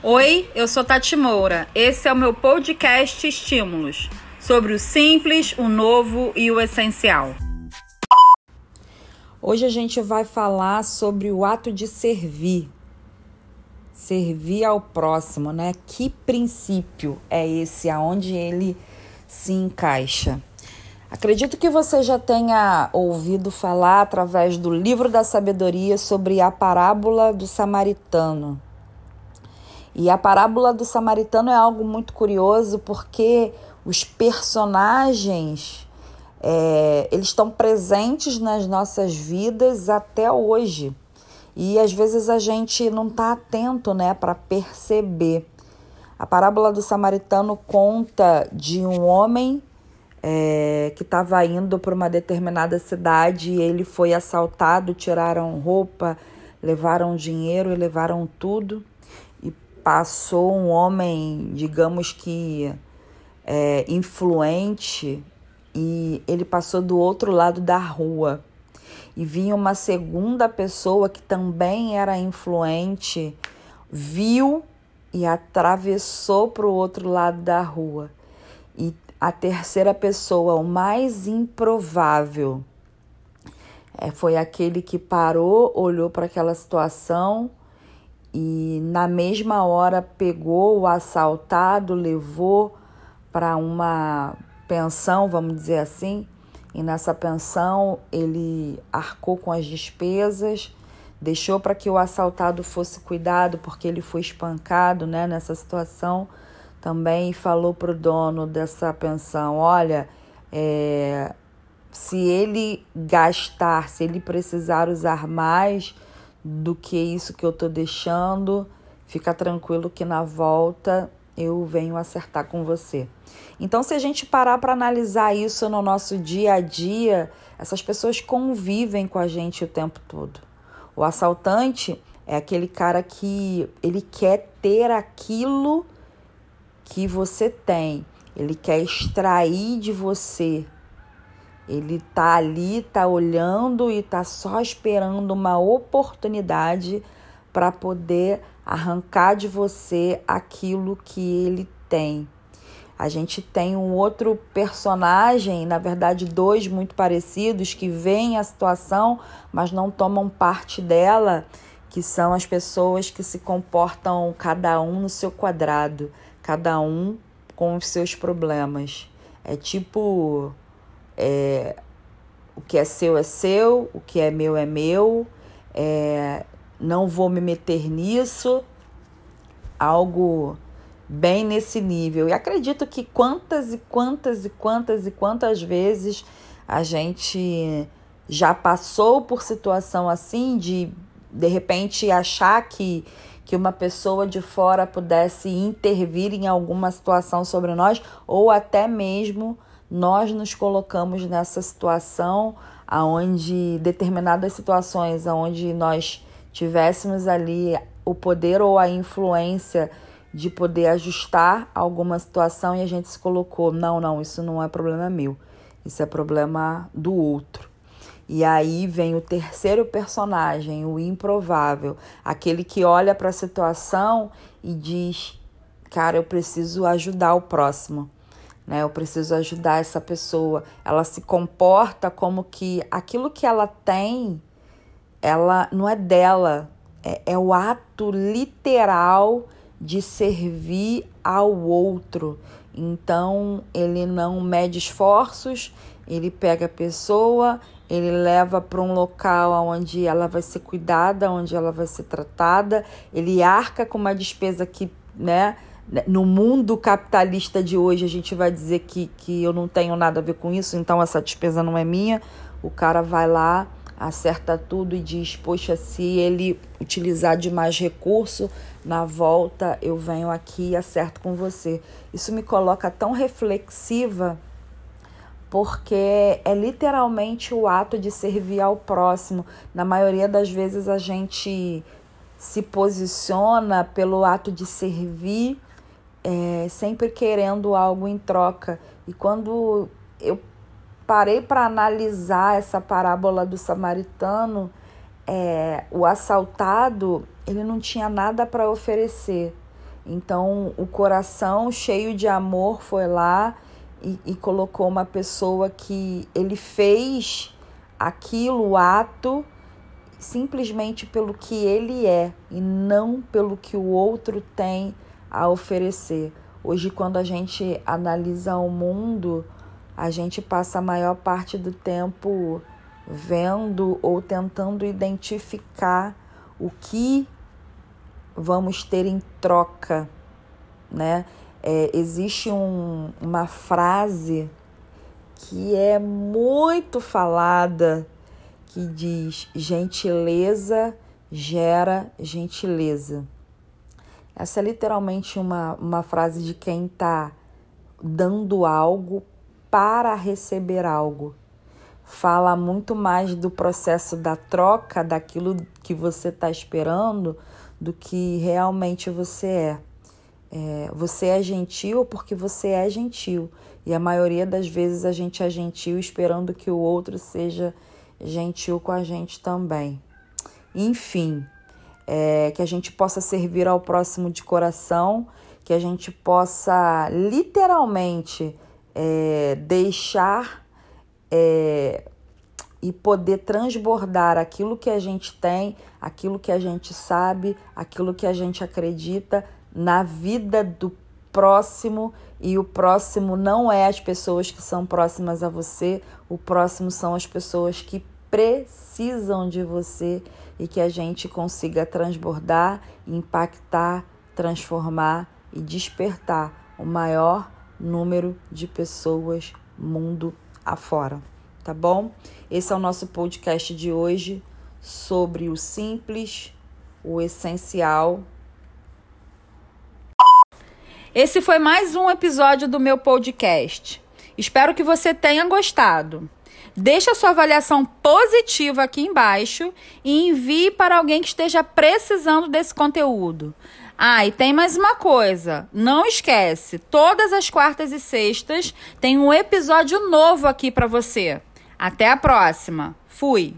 Oi, eu sou Tati Moura. Esse é o meu podcast Estímulos sobre o simples, o novo e o essencial. Hoje a gente vai falar sobre o ato de servir. Servir ao próximo, né? Que princípio é esse aonde ele se encaixa? Acredito que você já tenha ouvido falar através do livro da sabedoria sobre a parábola do samaritano. E a parábola do samaritano é algo muito curioso porque os personagens é, eles estão presentes nas nossas vidas até hoje. E às vezes a gente não está atento né, para perceber. A parábola do samaritano conta de um homem é, que estava indo para uma determinada cidade e ele foi assaltado, tiraram roupa, levaram dinheiro e levaram tudo passou um homem, digamos que é, influente, e ele passou do outro lado da rua. E vinha uma segunda pessoa que também era influente, viu e atravessou para o outro lado da rua. E a terceira pessoa, o mais improvável, é, foi aquele que parou, olhou para aquela situação e na mesma hora pegou o assaltado, levou para uma pensão, vamos dizer assim, e nessa pensão ele arcou com as despesas, deixou para que o assaltado fosse cuidado porque ele foi espancado, né, nessa situação. Também falou para o dono dessa pensão, olha, é, se ele gastar, se ele precisar usar mais, do que isso que eu tô deixando. Fica tranquilo que na volta eu venho acertar com você. Então, se a gente parar para analisar isso no nosso dia a dia, essas pessoas convivem com a gente o tempo todo. O assaltante é aquele cara que ele quer ter aquilo que você tem, ele quer extrair de você ele tá ali, tá olhando e tá só esperando uma oportunidade para poder arrancar de você aquilo que ele tem. A gente tem um outro personagem, na verdade, dois muito parecidos, que veem a situação, mas não tomam parte dela, que são as pessoas que se comportam cada um no seu quadrado, cada um com os seus problemas. É tipo é, o que é seu é seu, o que é meu é meu, é, não vou me meter nisso, algo bem nesse nível. E acredito que quantas e quantas e quantas e quantas vezes a gente já passou por situação assim de de repente achar que que uma pessoa de fora pudesse intervir em alguma situação sobre nós ou até mesmo nós nos colocamos nessa situação aonde determinadas situações aonde nós tivéssemos ali o poder ou a influência de poder ajustar alguma situação e a gente se colocou, não, não, isso não é problema meu. Isso é problema do outro. E aí vem o terceiro personagem, o improvável, aquele que olha para a situação e diz: "Cara, eu preciso ajudar o próximo né? Eu preciso ajudar essa pessoa. Ela se comporta como que aquilo que ela tem, ela não é dela, é, é o ato literal de servir ao outro. Então ele não mede esforços, ele pega a pessoa, ele leva para um local onde ela vai ser cuidada, onde ela vai ser tratada, ele arca com uma despesa que, né, no mundo capitalista de hoje, a gente vai dizer que, que eu não tenho nada a ver com isso, então essa despesa não é minha. O cara vai lá, acerta tudo e diz: Poxa, se ele utilizar de mais recurso, na volta eu venho aqui e acerto com você. Isso me coloca tão reflexiva, porque é literalmente o ato de servir ao próximo. Na maioria das vezes a gente se posiciona pelo ato de servir é, sempre querendo algo em troca. E quando eu parei para analisar essa parábola do samaritano, é, o assaltado ele não tinha nada para oferecer. Então, o coração cheio de amor foi lá e, e colocou uma pessoa que ele fez aquilo, o ato, simplesmente pelo que ele é e não pelo que o outro tem a oferecer. Hoje, quando a gente analisa o mundo, a gente passa a maior parte do tempo vendo ou tentando identificar o que vamos ter em troca, né? É, existe um, uma frase que é muito falada que diz: gentileza gera gentileza. Essa é literalmente uma, uma frase de quem está dando algo para receber algo. Fala muito mais do processo da troca, daquilo que você está esperando, do que realmente você é. é. Você é gentil porque você é gentil. E a maioria das vezes a gente é gentil esperando que o outro seja gentil com a gente também. Enfim, é, que a gente possa servir ao próximo de coração, que a gente possa literalmente é, deixar é, e poder transbordar aquilo que a gente tem, aquilo que a gente sabe, aquilo que a gente acredita na vida do próximo. E o próximo não é as pessoas que são próximas a você, o próximo são as pessoas que precisam de você e que a gente consiga transbordar, impactar, transformar e despertar o maior número de pessoas mundo afora tá bom? Esse é o nosso podcast de hoje sobre o simples, o essencial. Esse foi mais um episódio do meu podcast. Espero que você tenha gostado. Deixe a sua avaliação positiva aqui embaixo e envie para alguém que esteja precisando desse conteúdo. Ah, e tem mais uma coisa. Não esquece, todas as quartas e sextas tem um episódio novo aqui para você. Até a próxima. Fui!